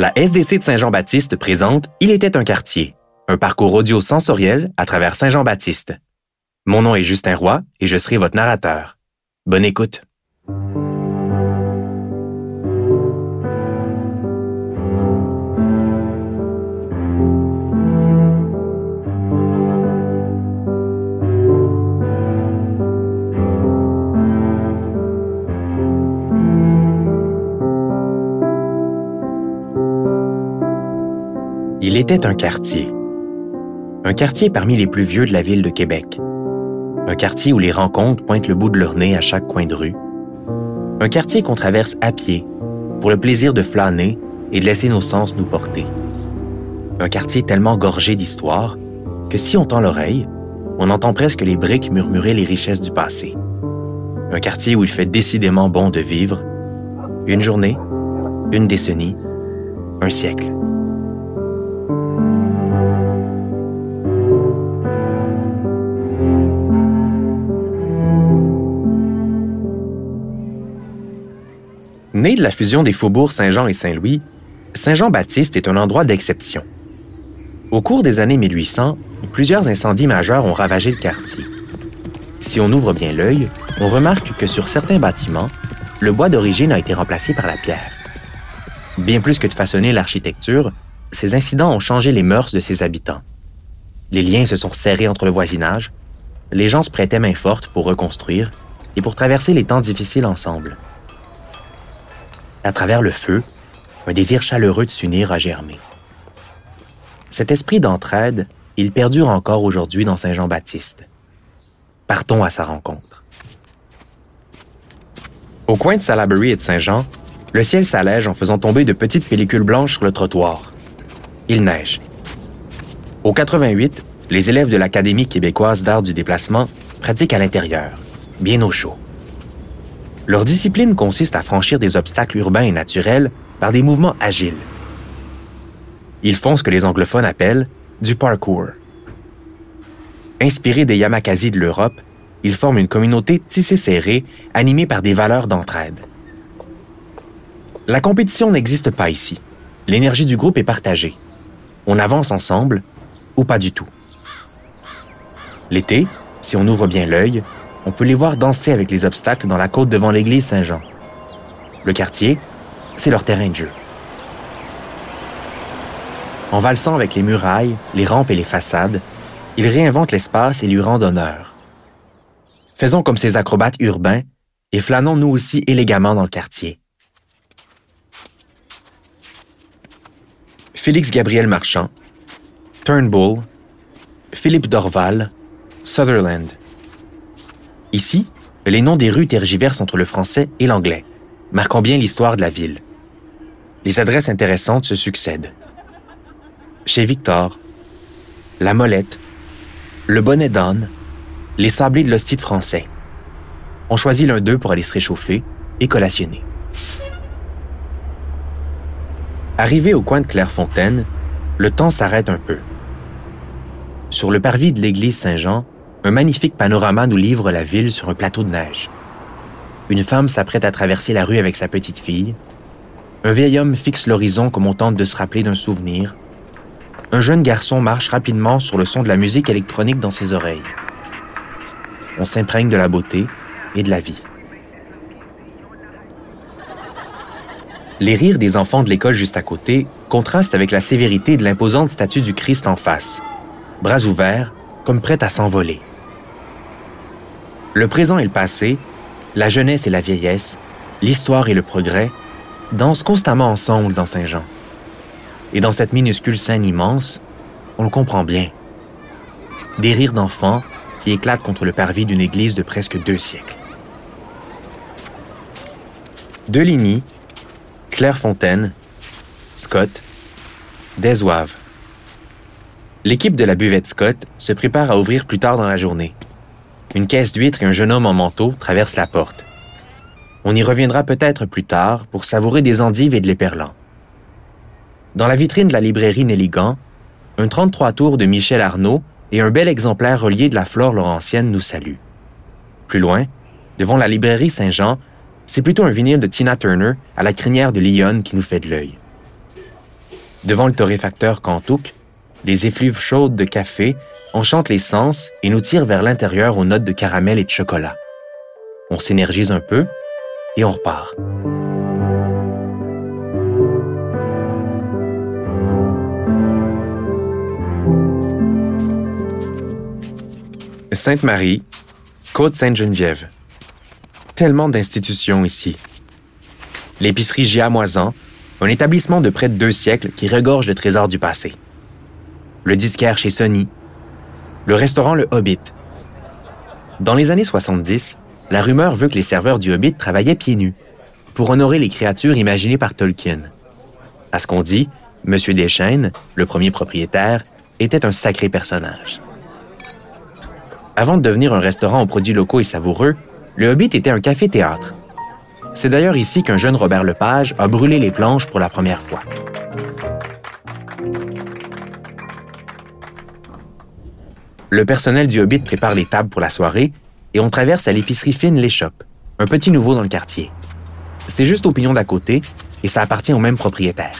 La SDC de Saint-Jean-Baptiste présente Il était un quartier, un parcours audio sensoriel à travers Saint-Jean-Baptiste. Mon nom est Justin Roy et je serai votre narrateur. Bonne écoute. Il était un quartier. Un quartier parmi les plus vieux de la ville de Québec. Un quartier où les rencontres pointent le bout de leur nez à chaque coin de rue. Un quartier qu'on traverse à pied pour le plaisir de flâner et de laisser nos sens nous porter. Un quartier tellement gorgé d'histoire que si on tend l'oreille, on entend presque les briques murmurer les richesses du passé. Un quartier où il fait décidément bon de vivre. Une journée, une décennie, un siècle. Né de la fusion des faubourgs Saint-Jean et Saint-Louis, Saint-Jean-Baptiste est un endroit d'exception. Au cours des années 1800, plusieurs incendies majeurs ont ravagé le quartier. Si on ouvre bien l'œil, on remarque que sur certains bâtiments, le bois d'origine a été remplacé par la pierre. Bien plus que de façonner l'architecture, ces incidents ont changé les mœurs de ses habitants. Les liens se sont serrés entre le voisinage, les gens se prêtaient main forte pour reconstruire et pour traverser les temps difficiles ensemble à travers le feu, un désir chaleureux de s'unir a germé. Cet esprit d'entraide, il perdure encore aujourd'hui dans Saint-Jean-Baptiste. Partons à sa rencontre. Au coin de Salaberry et de Saint-Jean, le ciel s'allège en faisant tomber de petites pellicules blanches sur le trottoir. Il neige. Au 88, les élèves de l'Académie québécoise d'art du déplacement pratiquent à l'intérieur, bien au chaud. Leur discipline consiste à franchir des obstacles urbains et naturels par des mouvements agiles. Ils font ce que les anglophones appellent du parkour. Inspirés des Yamakasi de l'Europe, ils forment une communauté tissée serrée, animée par des valeurs d'entraide. La compétition n'existe pas ici. L'énergie du groupe est partagée. On avance ensemble ou pas du tout. L'été, si on ouvre bien l'œil, on peut les voir danser avec les obstacles dans la côte devant l'église Saint-Jean. Le quartier, c'est leur terrain de jeu. En valsant avec les murailles, les rampes et les façades, ils réinventent l'espace et lui rendent honneur. Faisons comme ces acrobates urbains et flânons nous aussi élégamment dans le quartier. Félix Gabriel Marchand, Turnbull, Philippe Dorval, Sutherland. Ici, les noms des rues tergiversent entre le français et l'anglais, marquant bien l'histoire de la ville. Les adresses intéressantes se succèdent. Chez Victor, La Molette, Le Bonnet d'âne, les sablés de l'hostite français. On choisit l'un d'eux pour aller se réchauffer et collationner. Arrivé au coin de Clairefontaine, le temps s'arrête un peu. Sur le parvis de l'église Saint-Jean, un magnifique panorama nous livre la ville sur un plateau de neige. Une femme s'apprête à traverser la rue avec sa petite fille. Un vieil homme fixe l'horizon comme on tente de se rappeler d'un souvenir. Un jeune garçon marche rapidement sur le son de la musique électronique dans ses oreilles. On s'imprègne de la beauté et de la vie. Les rires des enfants de l'école juste à côté contrastent avec la sévérité de l'imposante statue du Christ en face, bras ouverts, comme prête à s'envoler. Le présent et le passé, la jeunesse et la vieillesse, l'histoire et le progrès dansent constamment ensemble dans Saint-Jean. Et dans cette minuscule scène immense, on le comprend bien. Des rires d'enfants qui éclatent contre le parvis d'une église de presque deux siècles. Deligny, Clairefontaine, Scott, Desoive. L'équipe de la buvette Scott se prépare à ouvrir plus tard dans la journée. Une caisse d'huîtres et un jeune homme en manteau traversent la porte. On y reviendra peut-être plus tard pour savourer des endives et de l'éperlan. Dans la vitrine de la librairie Nelligan, un 33 tours de Michel Arnaud et un bel exemplaire relié de la flore laurentienne nous saluent. Plus loin, devant la librairie Saint-Jean, c'est plutôt un vinyle de Tina Turner à la crinière de Lyon qui nous fait de l'œil. Devant le torréfacteur Kantouk, les effluves chaudes de café enchantent les sens et nous tirent vers l'intérieur aux notes de caramel et de chocolat. On s'énergise un peu et on repart. Sainte-Marie, Côte-Sainte-Geneviève. Tellement d'institutions ici. L'épicerie Giamoisan, un établissement de près de deux siècles qui regorge de trésors du passé. Le disquaire chez Sony. Le restaurant Le Hobbit. Dans les années 70, la rumeur veut que les serveurs du Hobbit travaillaient pieds nus pour honorer les créatures imaginées par Tolkien. À ce qu'on dit, M. Deschaines, le premier propriétaire, était un sacré personnage. Avant de devenir un restaurant aux produits locaux et savoureux, le Hobbit était un café-théâtre. C'est d'ailleurs ici qu'un jeune Robert Lepage a brûlé les planches pour la première fois. Le personnel du Hobbit prépare les tables pour la soirée et on traverse à l'épicerie fine L'Échoppe, un petit nouveau dans le quartier. C'est juste au pignon d'à côté et ça appartient au même propriétaire.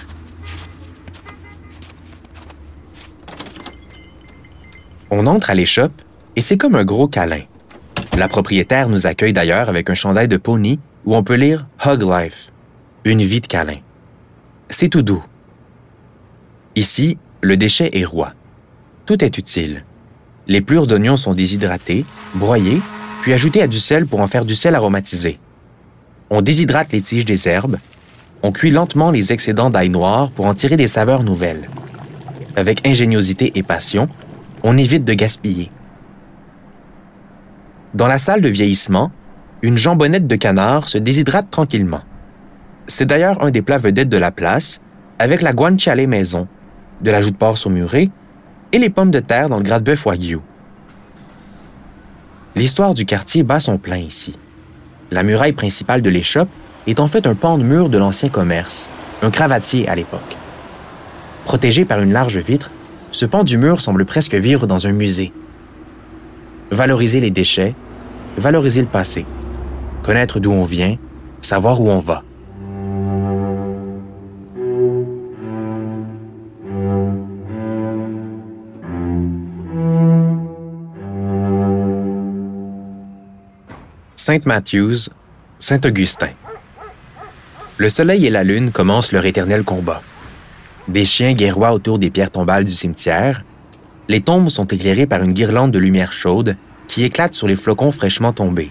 On entre à l'échoppe et c'est comme un gros câlin. La propriétaire nous accueille d'ailleurs avec un chandail de pony où on peut lire Hug Life, une vie de câlin. C'est tout doux. Ici, le déchet est roi. Tout est utile. Les plures d'oignons sont déshydratées, broyées, puis ajoutées à du sel pour en faire du sel aromatisé. On déshydrate les tiges des herbes, on cuit lentement les excédents d'ail noir pour en tirer des saveurs nouvelles. Avec ingéniosité et passion, on évite de gaspiller. Dans la salle de vieillissement, une jambonnette de canard se déshydrate tranquillement. C'est d'ailleurs un des plats vedettes de la place, avec la guanciale maison, de la joue de porc saumurée et les pommes de terre dans le gras-de-bœuf wagyu. L'histoire du quartier bat son plein ici. La muraille principale de l'échoppe est en fait un pan de mur de l'ancien commerce, un cravatier à l'époque. Protégé par une large vitre, ce pan du mur semble presque vivre dans un musée valoriser les déchets, valoriser le passé, connaître d'où on vient, savoir où on va. Saint Matthews, Saint-Augustin. Le soleil et la lune commencent leur éternel combat. Des chiens guerroient autour des pierres tombales du cimetière, les tombes sont éclairées par une guirlande de lumière chaude qui éclate sur les flocons fraîchement tombés.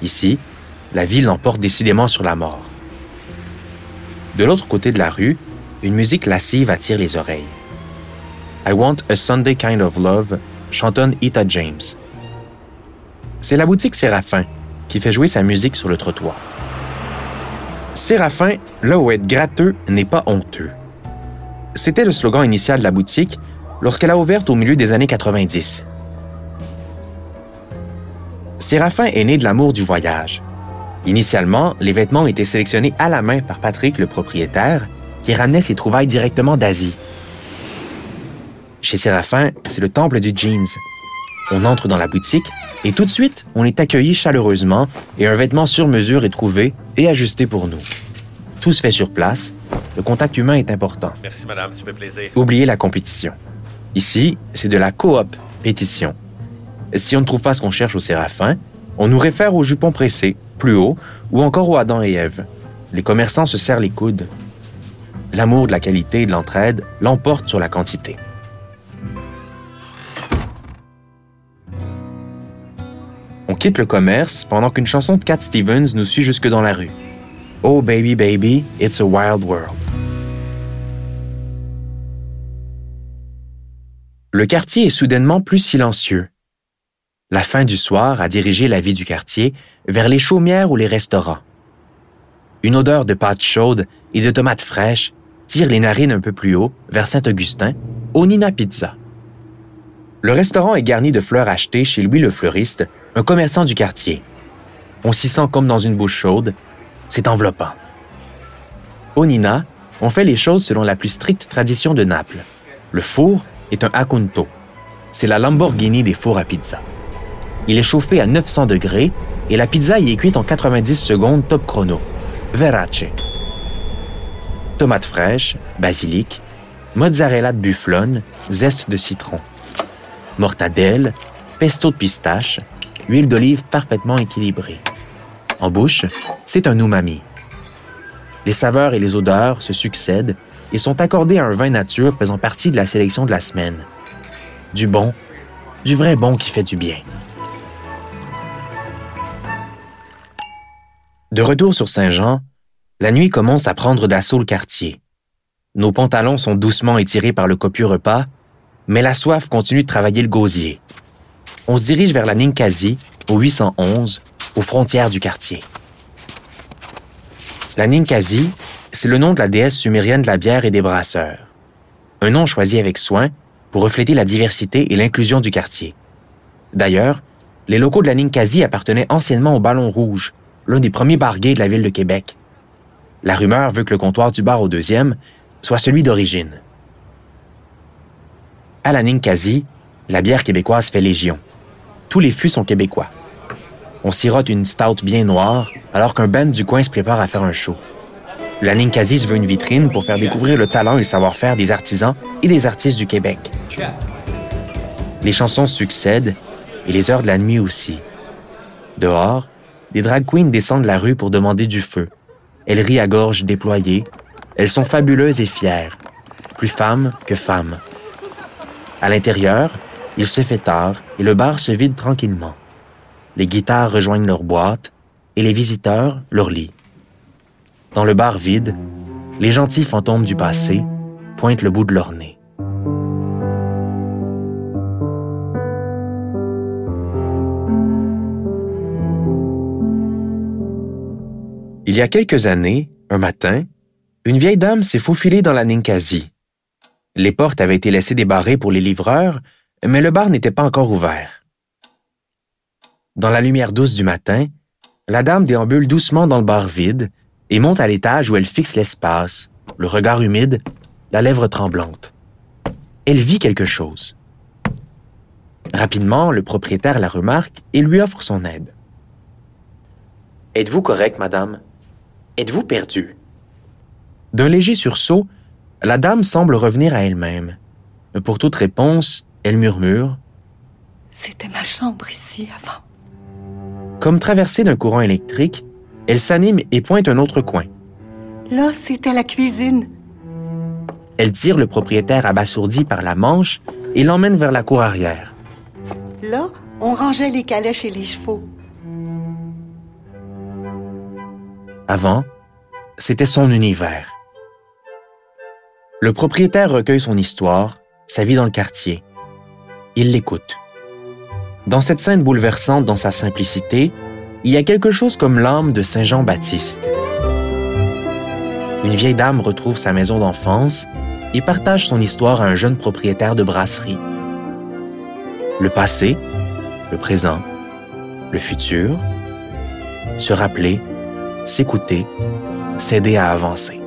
Ici, la ville l'emporte décidément sur la mort. De l'autre côté de la rue, une musique lascive attire les oreilles. I Want a Sunday Kind of Love chantonne Ita James. C'est la boutique Séraphin qui fait jouer sa musique sur le trottoir. Séraphin, là où être gratteux n'est pas honteux. C'était le slogan initial de la boutique lorsqu'elle a ouvert au milieu des années 90. Séraphin est né de l'amour du voyage. Initialement, les vêtements étaient sélectionnés à la main par Patrick, le propriétaire, qui ramenait ses trouvailles directement d'Asie. Chez Séraphin, c'est le temple du jeans. On entre dans la boutique et tout de suite, on est accueilli chaleureusement et un vêtement sur mesure est trouvé et ajusté pour nous. Tout se fait sur place. Le contact humain est important. Merci, madame, ça fait plaisir. Oubliez la compétition. Ici, c'est de la coop, pétition. Si on ne trouve pas ce qu'on cherche au Séraphin, on nous réfère au jupon pressé, plus haut, ou encore au Adam et Ève. Les commerçants se serrent les coudes. L'amour de la qualité et de l'entraide l'emporte sur la quantité. Quitte le commerce pendant qu'une chanson de Cat Stevens nous suit jusque dans la rue. Oh baby baby, it's a wild world. Le quartier est soudainement plus silencieux. La fin du soir a dirigé la vie du quartier vers les chaumières ou les restaurants. Une odeur de pâte chaude et de tomates fraîches tire les narines un peu plus haut, vers Saint-Augustin, au Nina Pizza. Le restaurant est garni de fleurs achetées chez Louis le fleuriste, un commerçant du quartier. On s'y sent comme dans une bouche chaude. C'est enveloppant. Au Nina, on fait les choses selon la plus stricte tradition de Naples. Le four est un Acunto. C'est la Lamborghini des fours à pizza. Il est chauffé à 900 degrés et la pizza y est cuite en 90 secondes top chrono. Verace. Tomates fraîches, basilic, mozzarella de bufflone, zeste de citron, mortadelle, pesto de pistache, huile d'olive parfaitement équilibrée. En bouche, c'est un umami. Les saveurs et les odeurs se succèdent et sont accordées à un vin nature faisant partie de la sélection de la semaine. Du bon, du vrai bon qui fait du bien. De retour sur Saint-Jean, la nuit commence à prendre d'assaut le quartier. Nos pantalons sont doucement étirés par le copieux repas, mais la soif continue de travailler le gosier. On se dirige vers la Ninkasi, au 811, aux frontières du quartier. La Ninkasi, c'est le nom de la déesse sumérienne de la bière et des brasseurs. Un nom choisi avec soin pour refléter la diversité et l'inclusion du quartier. D'ailleurs, les locaux de la Ninkasi appartenaient anciennement au Ballon Rouge, l'un des premiers bars de la ville de Québec. La rumeur veut que le comptoir du bar au deuxième soit celui d'origine. À la Ninkasi, la bière québécoise fait légion. Tous les fûts sont québécois. On sirote une stout bien noire alors qu'un band du coin se prépare à faire un show. La Ninkasi veut une vitrine pour faire découvrir le talent et le savoir-faire des artisans et des artistes du Québec. Les chansons succèdent et les heures de la nuit aussi. Dehors, des drag queens descendent la rue pour demander du feu. Elles rient à gorge déployée. Elles sont fabuleuses et fières, plus femmes que femmes. À l'intérieur, il se fait tard et le bar se vide tranquillement. Les guitares rejoignent leur boîte et les visiteurs leur lit. Dans le bar vide, les gentils fantômes du passé pointent le bout de leur nez. Il y a quelques années, un matin, une vieille dame s'est faufilée dans la Ninkasi. Les portes avaient été laissées débarrées pour les livreurs, mais le bar n'était pas encore ouvert. Dans la lumière douce du matin, la dame déambule doucement dans le bar vide et monte à l'étage où elle fixe l'espace, le regard humide, la lèvre tremblante. Elle vit quelque chose. Rapidement, le propriétaire la remarque et lui offre son aide. Êtes-vous correct, madame? Êtes-vous perdue? D'un léger sursaut, la dame semble revenir à elle-même. Pour toute réponse, elle murmure C'était ma chambre ici avant. Comme traversée d'un courant électrique, elle s'anime et pointe un autre coin. Là, c'était la cuisine. Elle tire le propriétaire abasourdi par la manche et l'emmène vers la cour arrière. Là, on rangeait les calèches et les chevaux. Avant, c'était son univers. Le propriétaire recueille son histoire, sa vie dans le quartier. Il l'écoute. Dans cette scène bouleversante dans sa simplicité, il y a quelque chose comme l'âme de Saint Jean-Baptiste. Une vieille dame retrouve sa maison d'enfance et partage son histoire à un jeune propriétaire de brasserie. Le passé, le présent, le futur, se rappeler, s'écouter, s'aider à avancer.